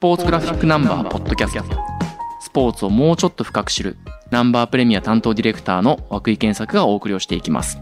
ポーツグラフィックナンバーポッドキャストスポーツをもうちょっと深く知るナンバープレミア担当ディレクターの涌井健作がお送りをしていきます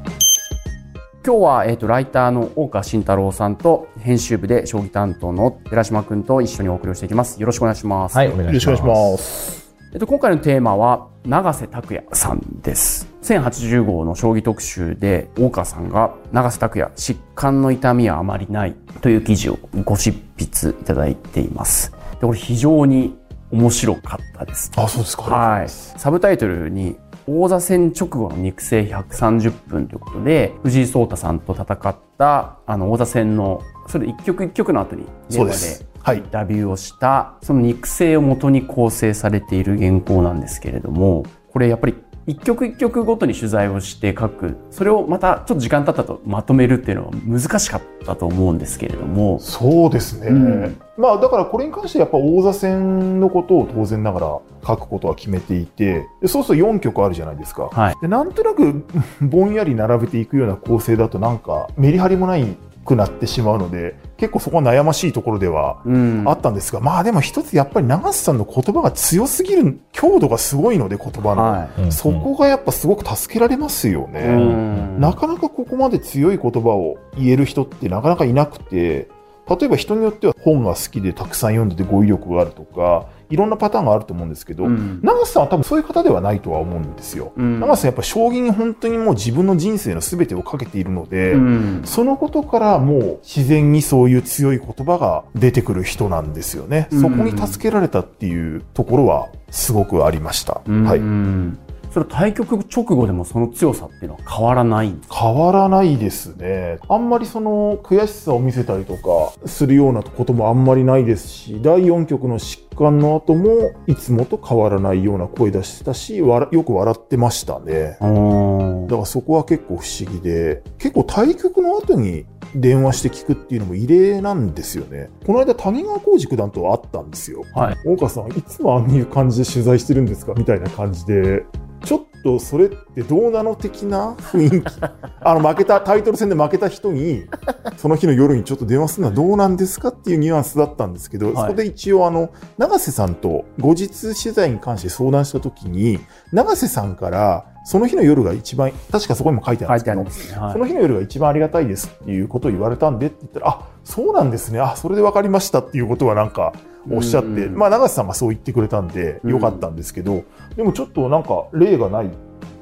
今日は、えっ、と、ライターの大川慎太郎さんと、編集部で将棋担当の寺島くんと一緒にお送りをしていきます。よろしくお願いします。はい、お願いします。えっと、今回のテーマは、永瀬拓也さんです。1080号の将棋特集で、大川さんが、永瀬拓也、疾患の痛みはあまりないという記事をご執筆いただいています。で、これ非常に面白かったです。あ、そうですか。はい。サブタイトルに、王座戦直後の肉声130分ということで、藤井聡太さんと戦った、あの、王座戦の、それ一局一局の後に電話そうではいインタビューをした、その肉声を元に構成されている原稿なんですけれども、これやっぱり一曲一曲ごとに取材をして書く、それをまたちょっと時間経ったとまとめるっていうのは難しかったと思うんですけれども、そうですね。うんまあだからこれに関してやっぱ王座戦のことを当然ながら書くことは決めていて、でそうすると4曲あるじゃないですか。はい。でなんとなくぼんやり並べていくような構成だとなんかメリハリもないくなってしまうので、結構そこは悩ましいところではうんあったんですが、まあでも一つやっぱり長瀬さんの言葉が強すぎる、強度がすごいので言葉の。はい。うんそこがやっぱすごく助けられますよね。うんなかなかここまで強い言葉を言える人ってなかなかいなくて、例えば人によっては本が好きでたくさん読んでて語彙力があるとか、いろんなパターンがあると思うんですけど、うん長瀬さんは多分そういう方ではないとは思うんですよ。うん長瀬さんやっぱ将棋に本当にもう自分の人生の全てをかけているので、うんそのことからもう自然にそういう強い言葉が出てくる人なんですよね。うんそこに助けられたっていうところはすごくありました。はい。うんそれ対局直後でもその強さっていうのは変わらない変わらないですね。あんまりその悔しさを見せたりとかするようなこともあんまりないですし、第4局の疾患の後もいつもと変わらないような声出してたし、わらよく笑ってましたね。だからそこは結構不思議で、結構対局の後に電話して聞くっていうのも異例なんですよね。この間谷川浩二九段と会ったんですよ。はい。大川さん、いつもああいう感じで取材してるんですか？みたいな感じで、ちょっとそれってどうなの的な雰囲気。あの、負けた、タイトル戦で負けた人に、その日の夜にちょっと電話するのはどうなんですかっていうニュアンスだったんですけど、はいそこで一応あの、長瀬さんと後日取材に関して相談した時に、長瀬さんから、その日の夜が一番、確かそこにも書いてあるん書ですけど。はいその日の夜が一番ありがたいですっていうことを言われたんでって言ったら、あ、そうなんですね。あ、それで分かりましたっていうことはなんかおっしゃって、うんまあ長瀬さんがそう言ってくれたんでうんよかったんですけど、でもちょっとなんか例がない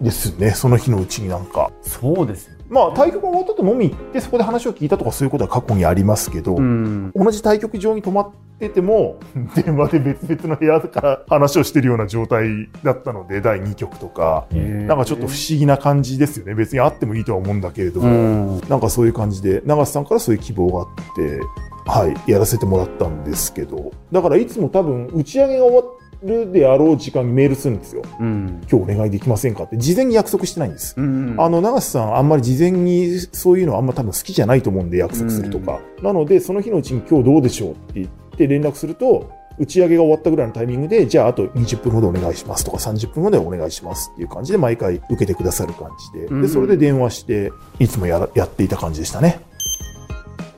ですね。その日のうちになんか。そうですよ。まあ対局が終わったと飲み行ってそこで話を聞いたとかそういうことは過去にありますけど、うん。同じ対局場に泊まってても、電話で別々の部屋から話をしてるような状態だったので、第2局とか。なんかちょっと不思議な感じですよね。別にあってもいいとは思うんだけれども。うん。なんかそういう感じで、長瀬さんからそういう希望があって、はい、やらせてもらったんですけど、だからいつも多分、打ち上げが終わるであろう時間にメールするんですよ。うん。今日お願いできませんかって、事前に約束してないんです。うん。あの、長瀬さん、あんまり事前にそういうのあんま多分好きじゃないと思うんで、約束するとか。なので、その日のうちに今日どうでしょうって言って連絡すると、打ち上げが終わったぐらいのタイミングで、じゃああと20分ほどお願いしますとか30分ほどお願いしますっていう感じで毎回受けてくださる感じで、うんで、それで電話して、いつもやらやっていた感じでしたね。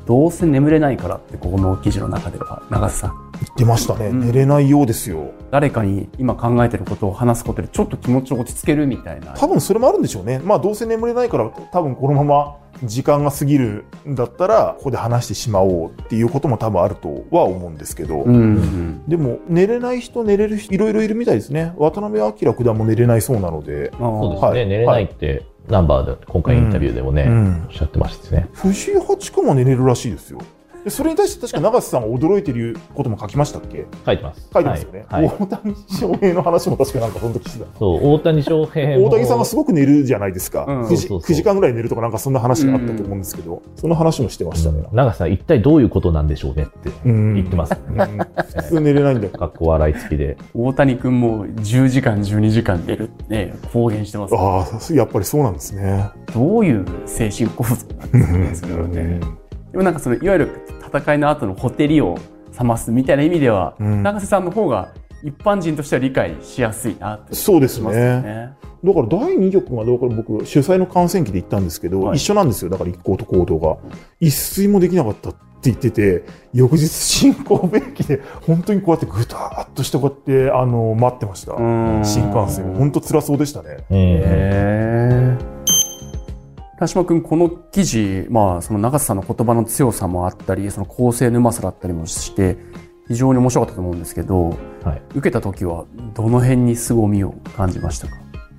どうせ眠れないからって、ここの記事の中では、長瀬さん。言ってましたね。うん寝れないようですよ。誰かに今考えてることを話すことでちょっと気持ちを落ち着けるみたいな。多分それもあるんでしょうね。まあどうせ眠れないから多分このまま時間が過ぎるんだったらここで話してしまおうっていうことも多分あるとは思うんですけど。うん。でも寝れない人寝れる人いろいろいるみたいですね。渡辺明九段も寝れないそうなので。そうですね、はい寝れないって、ナンバーで、今回インタビューでもね、うんおっしゃってましたしね。藤井八冠も寝れるらしいですよ。でそれに対して確か永瀬さんが驚いてることも書きましたっけ？書いてます。書いてますよね。はい。はい大谷翔平の話も確かなんかその時してた。そう、大谷翔平も。大谷さんがすごく寝るじゃないですか。うん 9, 時そうそうそう9時間ぐらい寝るとかなんかそんな話があったと思うんですけど、その話もしてましたね。長瀬さん、一体どういうことなんでしょうねってうん言ってます。うん普通寝れないんだよ。かっこ笑い付きで。大谷君も10時間、12時間寝るってね、公言してます。ああ、やっぱりそうなんですね。どういう精神構造なんですかね。でもなんかその、いわゆる戦いの後のほてりを冷ますみたいな意味では、うん永瀬さんの方が一般人としては理解しやすいなってそうですね。ね。だから第2局がどうか僕主催の観戦記で行ったんですけど、はい一緒なんですよ。だから一行と行動が。一睡もできなかったって言ってて、翌日新神戸駅で本当にこうやってぐたーっとしてこうやって、あの、待ってました。うん新幹線。本当辛そうでしたね。うんへえ。田島君、この記事、まあ、その長瀬さんの言葉の強さもあったり、その構成のうまさだったりもして、非常に面白かったと思うんですけど、はい受けた時はどの辺に凄みを感じましたか？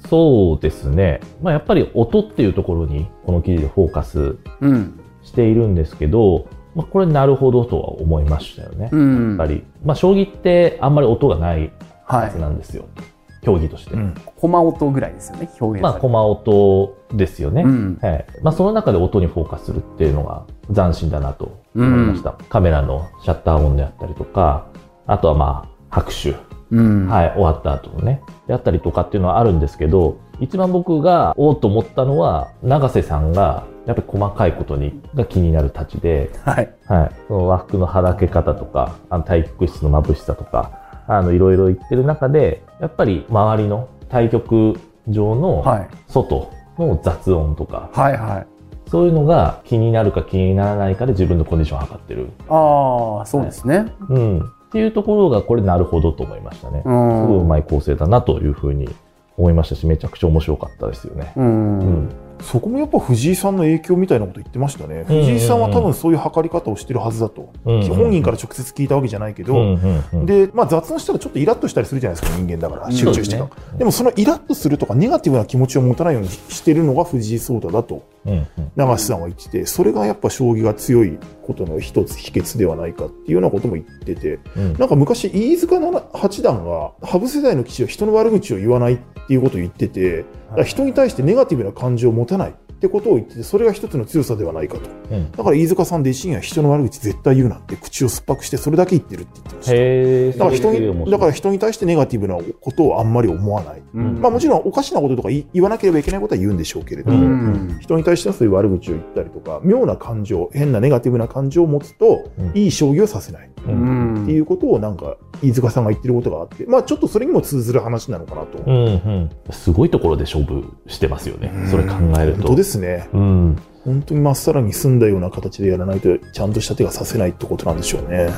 そうですね。まあ、やっぱり音っていうところに、この記事でフォーカスうん。しているんですけど、まあ、これなるほどとは思いましたよね。うん。やっぱり、まあ、将棋ってあんまり音がないははずなんですよ。競技として。うん。駒音ぐらいですよね、表現まあ、駒音ですよね。うん。はい。まあ、その中で音にフォーカスするっていうのが斬新だなと思いました。カメラのシャッター音であったりとか、あとはまあ、拍手。うん。はい、終わった後のね。であったりとかっていうのはあるんですけど、一番僕が、おーと思ったのは、永瀬さんが、やっぱり細かいことに、が気になるたちで、はい。はい。その和服のはだけ方とか、あの体育室の眩しさとか、あの、いろいろ言ってる中で、やっぱり周りの対局場のはい。外の雑音とか、はいはい。そういうのが気になるか気にならないかで自分のコンディションを測ってる。ああ、そうですね。うん。っていうところが、これなるほどと思いましたね。う。すごいうまい構成だなというふうに思いましたし、めちゃくちゃ面白かったですよね。う。うんん。そこもやっぱ藤井さんの影響みたいなこと言ってましたね。藤井さんは多分そういう測り方をしてるはずだと。うん本人から直接聞いたわけじゃないけど、うんうんうん。で、まあ雑談したらちょっとイラッとしたりするじゃないですか、人間だから、集中してでですもそのイラッとするとか、ネガティブな気持ちを持たないようにしてるのが藤井聡太だと、うんうん。長瀬さんは言ってて、それがやっぱ将棋が強いことの一つ秘訣ではないかっていうようなことも言ってて、うん。なんか昔、飯塚七八段が、羽生世代の棋士は人の悪口を言わないっていうことを言ってて、人に対してネガティブな感情を持たないってことを言ってて、それが一つの強さではないかと。うんだから飯塚さん自身は人の悪口絶対言うなって口を酸っぱくしてそれだけ言ってるって言ってました。だから人に、だから人に対してネガティブなことをあんまり思わない。うんまあもちろんおかしなこととか言わなければいけないことは言うんでしょうけれどうも、ん。人に対してはそういう悪口を言ったりとか、妙な感情、変なネガティブな感情を持つと、うんいい将棋をさせない。っていうことをなんか飯塚さんが言ってることがあって、まあちょっとそれにも通ずる話なのかなと。うんうんすごいところで勝負してますよね。それ考えると。本当ですね。うん。本当にまっさらに済んだような形でやらないと、ちゃんとした手がさせないってことなんでしょうね。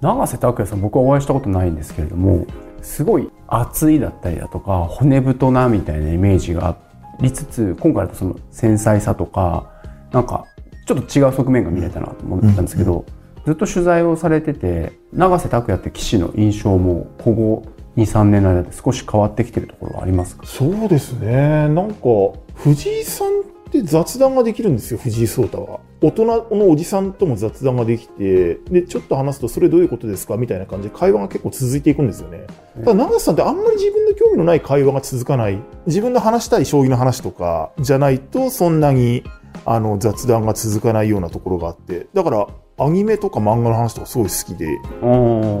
永瀬拓也さん僕はお会いしたことないんですけれどもすごい熱いだったりだとか骨太なみたいなイメージがありつつ今回だとその繊細さとかなんかちょっと違う側面が見れたなと思ったんですけど、ずっと取材をされてて永瀬拓也って棋士の印象もここ23年の間で少し変わってきてるところはありますか？そうですね。なんか、藤井さんって雑談ができるんですよ、藤井聡太は。大人のおじさんとも雑談ができて、で、ちょっと話すと、それどういうことですかみたいな感じで会話が結構続いていくんですよね。ただ、長瀬さんってあんまり自分の興味のない会話が続かない。自分の話したい将棋の話とかじゃないと、そんなに、あの、雑談が続かないようなところがあって。だから、アニメとか漫画の話とかすごい好きで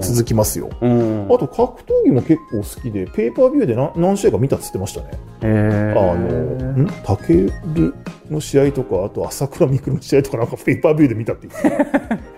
続きますよ。うんあと格闘技も結構好きで、ペーパービューで何何試合か見たっつってましたね。えあの、ん？タケルの試合とか、あと朝倉未来の試合とかなんかペーパービューで見たって言って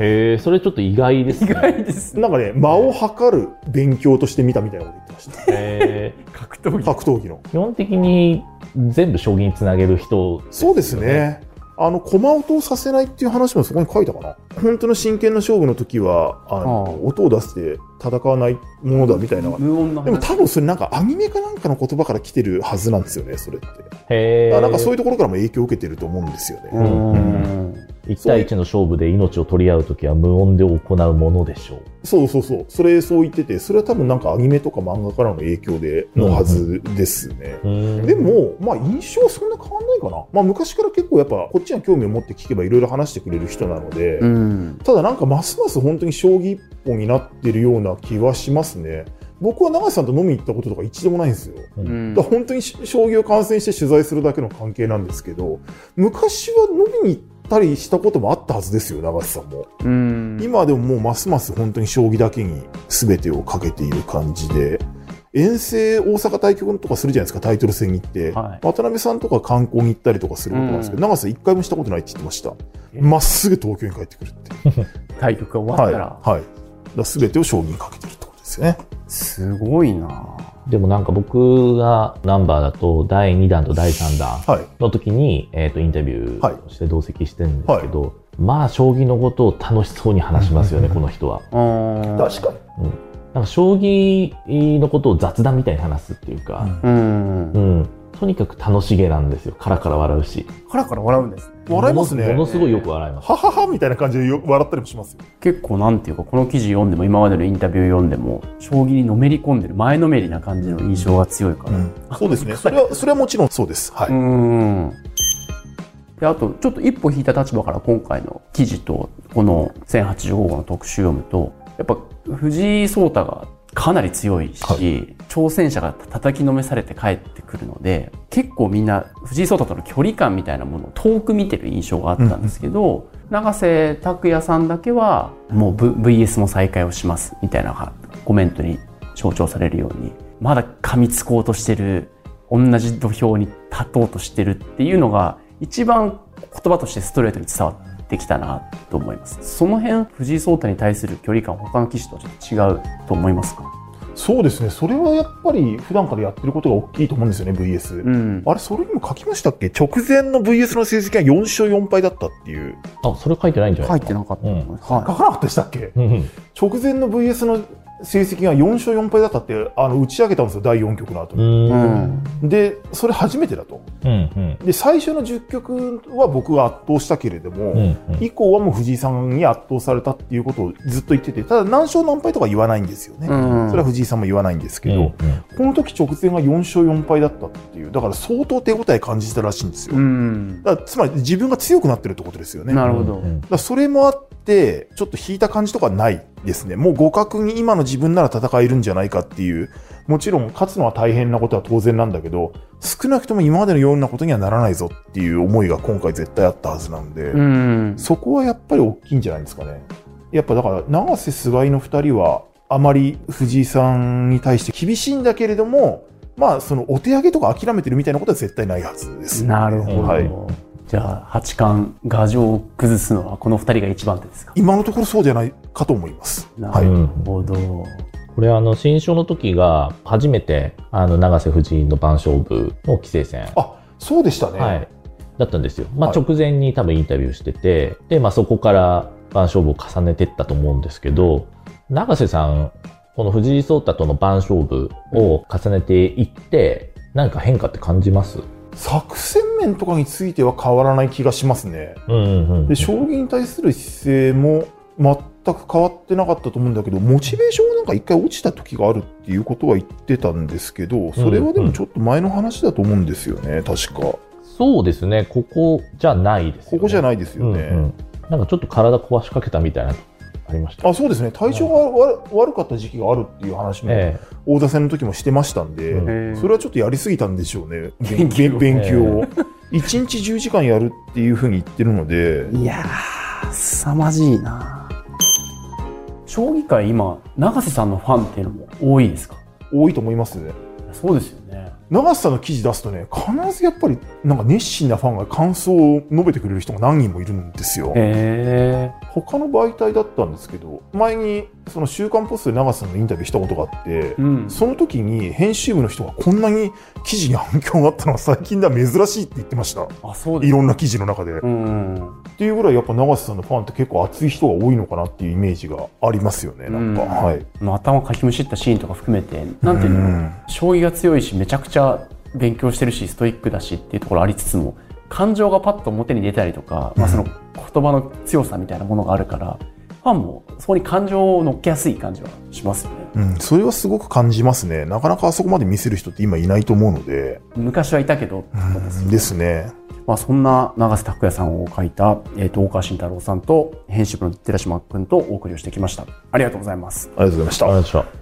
へえ、それちょっと意外ですね。意外ですなんかね、間を測る勉強として見たみたいなこと言ってました。へー 格闘技格闘技の。基本的に全部将棋につなげる人、そうです。ね。あの、駒音をさせないっていう話もそこに書いたかな。本当の真剣な勝負の時は、あの、はあ音を出して戦わないものだみたいな。無音の話でも多分それなんかアニメかなんかの言葉から来てるはずなんですよね、それって。へえ。なんかそういうところからも影響を受けてると思うんですよね。うん1対1の勝負で命を取り合うときは無音で行うものでしょう。そうそうそう。それそう言ってて、それは多分なんかアニメとか漫画からの影響でのはずですね。でで、も、まあ印象はそんな変わんないかな。まあ昔から結構やっぱこっちが興味を持って聞けばいろいろ話してくれる人なので、うんただなんかますます本当に将棋一本になってるような気はしますね。僕は長瀬さんと飲みに行ったこととか一度もないんですよ。うんだ本当に将棋を観戦して取材するだけの関係なんですけど、昔は飲みに行ったりしたこともあったはずですよ、長瀬さんも。うん今でももうますます本当に将棋だけに全てをかけている感じで、遠征大阪対局とかするじゃないですか、タイトル戦に行って。はい渡辺さんとか観光に行ったりとかすることなんですけど、うん長瀬一回もしたことないって言ってました。えまっすぐ東京に帰ってくるって。対局が終わはい。ったら、はい。だから全てを将棋にかけてるってことですよね。すごいなでもなんか僕がナンバーだと第2弾と第3弾はい。の時に、えっ、と、インタビューをして同席してるんですけど、まあ将棋のことを楽しそうに話しますよね、この人は。うん確かに。なんか将棋のことを雑談みたいに話すっていうか、うんうん、とにかく楽しげなんですよ。カラカラ笑うし。カラカラ笑うんですね笑いますね。ものものすごいよく笑います。はははみたいな感じでよ笑ったりもしますよ。結構なんていうかこの記事読んでも今までのインタビュー読んでも将棋にのめり込んでる前のめりな感じの印象が強いから、そうですね。それは、それはもちろんそうです。はうい。んであとちょっと一歩引いた立場から今回の記事とこの1085号の特集を読むとやっぱ藤井聡太がかなり強いし、は挑戦者が叩きのめされて帰ってくるので結構みんな藤井聡太との距離感みたいなものを遠く見てる印象があったんですけど、永瀬拓也さんだけはもう、v、VS も再開をしますみたいなコメントに象徴されるようにまだ噛みつこうとしてる同じ土俵に立とうとしてるっていうのが一番言葉としてストレートに伝わってきたなと思います。その辺藤井聡太に対する距離感他の棋士とはちょっと違うと思いますか？そうですね。それはやっぱり普段からやってることが大きいと思うんですよね、VS。うん。あれ、それにも書きましたっけ？直前の VS の成績が4勝4敗だったっていう。あ、それ書いてないんじゃな書いいですか？てなかった、うん。書はかなかったでしたっけ？うんうん。直前の VS の成績が4勝4敗だったって、あの、打ち上げたんですよ、第4局の後うに。で、それ初めてだと。うんうん。で、最初の10局は僕が圧倒したけれども、うんうん。以降はもう藤井さんに圧倒されたっていうことをずっと言ってて、ただ何勝何敗とか言わないんですよね。うんそれは藤井さんも言わないんですけど、うんうんこの時直前が4勝4敗だったっていう、だから相当手応え感じたらしいんですよ。うんだからつまり自分が強くなってるってことですよね。なるほど、うんらそれもあって、ちょっと引いた感じとかはないですね。もう互角に今の自分なら戦えるんじゃないかっていう、もちろん勝つのは大変なことは当然なんだけど、少なくとも今までのようなことにはならないぞっていう思いが今回絶対あったはずなんで、うんそこはやっぱり大きいんじゃないですかね。やっぱだから、永瀬、菅井の2人は、あまり藤井さんに対して厳しいんだけれども、まあ、そのお手上げとか諦めてるみたいなことは絶対ないはずです。なるほど、はいじゃあ八冠牙城を崩すのはこの二人が一番手ですか？今のところそうじゃないかと思います。はい。なるほど、これあの新書の時が初めてあの永瀬藤井の番勝負の棋聖戦、あ、そうでしたね。はい、だったんですよ、まあ、はい。直前に多分インタビューしててで、まあ、そこから番勝負を重ねていったと思うんですけど永瀬さんこの藤井聡太との番勝負を重ねていって何か変化って感じます？作戦面とかについては変わらない気がしますね。うんうんうんで、将棋に対する姿勢も全く変わってなかったと思うんだけど、モチベーションがなんか一回落ちた時があるっていうことは言ってたんですけど、それはでもちょっと前の話だと思うんですよね、確か。そうですねここじゃないですよ、ね、ここじゃないですよね。うんうんなんかちょっと体壊しかけたみたいなのありました。あそうですね、体調が悪悪かった時期があるっていう話も、え大田戦の時もしてましたんで、うん。それはちょっとやりすぎたんでしょうね、勉強。勉勉強を。1日10時間やるっていうふうに言ってるので、いやー凄まじいな。将棋界今永瀬さんのファンっていうのも多いですか？多いと思いますね。そうですよ。ね長瀬さんの記事出すとね、必ずやっぱりなんか熱心なファンが感想を述べてくれる人が何人もいるんですよ。他の媒体だったんですけど、前にその週刊ポストで長瀬さんのインタビューしたことがあって、うんその時に編集部の人がこんなに記事に反響があったのは最近では珍しいって言ってました。あそういろんな記事の中で。っうんていうぐらいやっぱ長瀬さんのファンって結構熱い人が多いのかなっていうイメージがありますよね。なんか、うんはい。頭かきむしったシーンとか含めてなんていうの、うん将棋が強いしめちゃくちゃ勉強してるしストイックだしっていうところありつつも感情がパッと表に出たりとか、まあ、その言葉の強さみたいなものがあるからファンもそこに感情を乗っけやすい感じはしますよねうん、それはすごく感じますね。なかなかあそこまで見せる人って今いないと思うので。昔はいたけどねですね。まあ、そんな永瀬拓也さんを書いた、えー、と大川慎太郎さんと編集部の寺島君とお送りをしてきましたありがとうございますありがとうございましたわかりました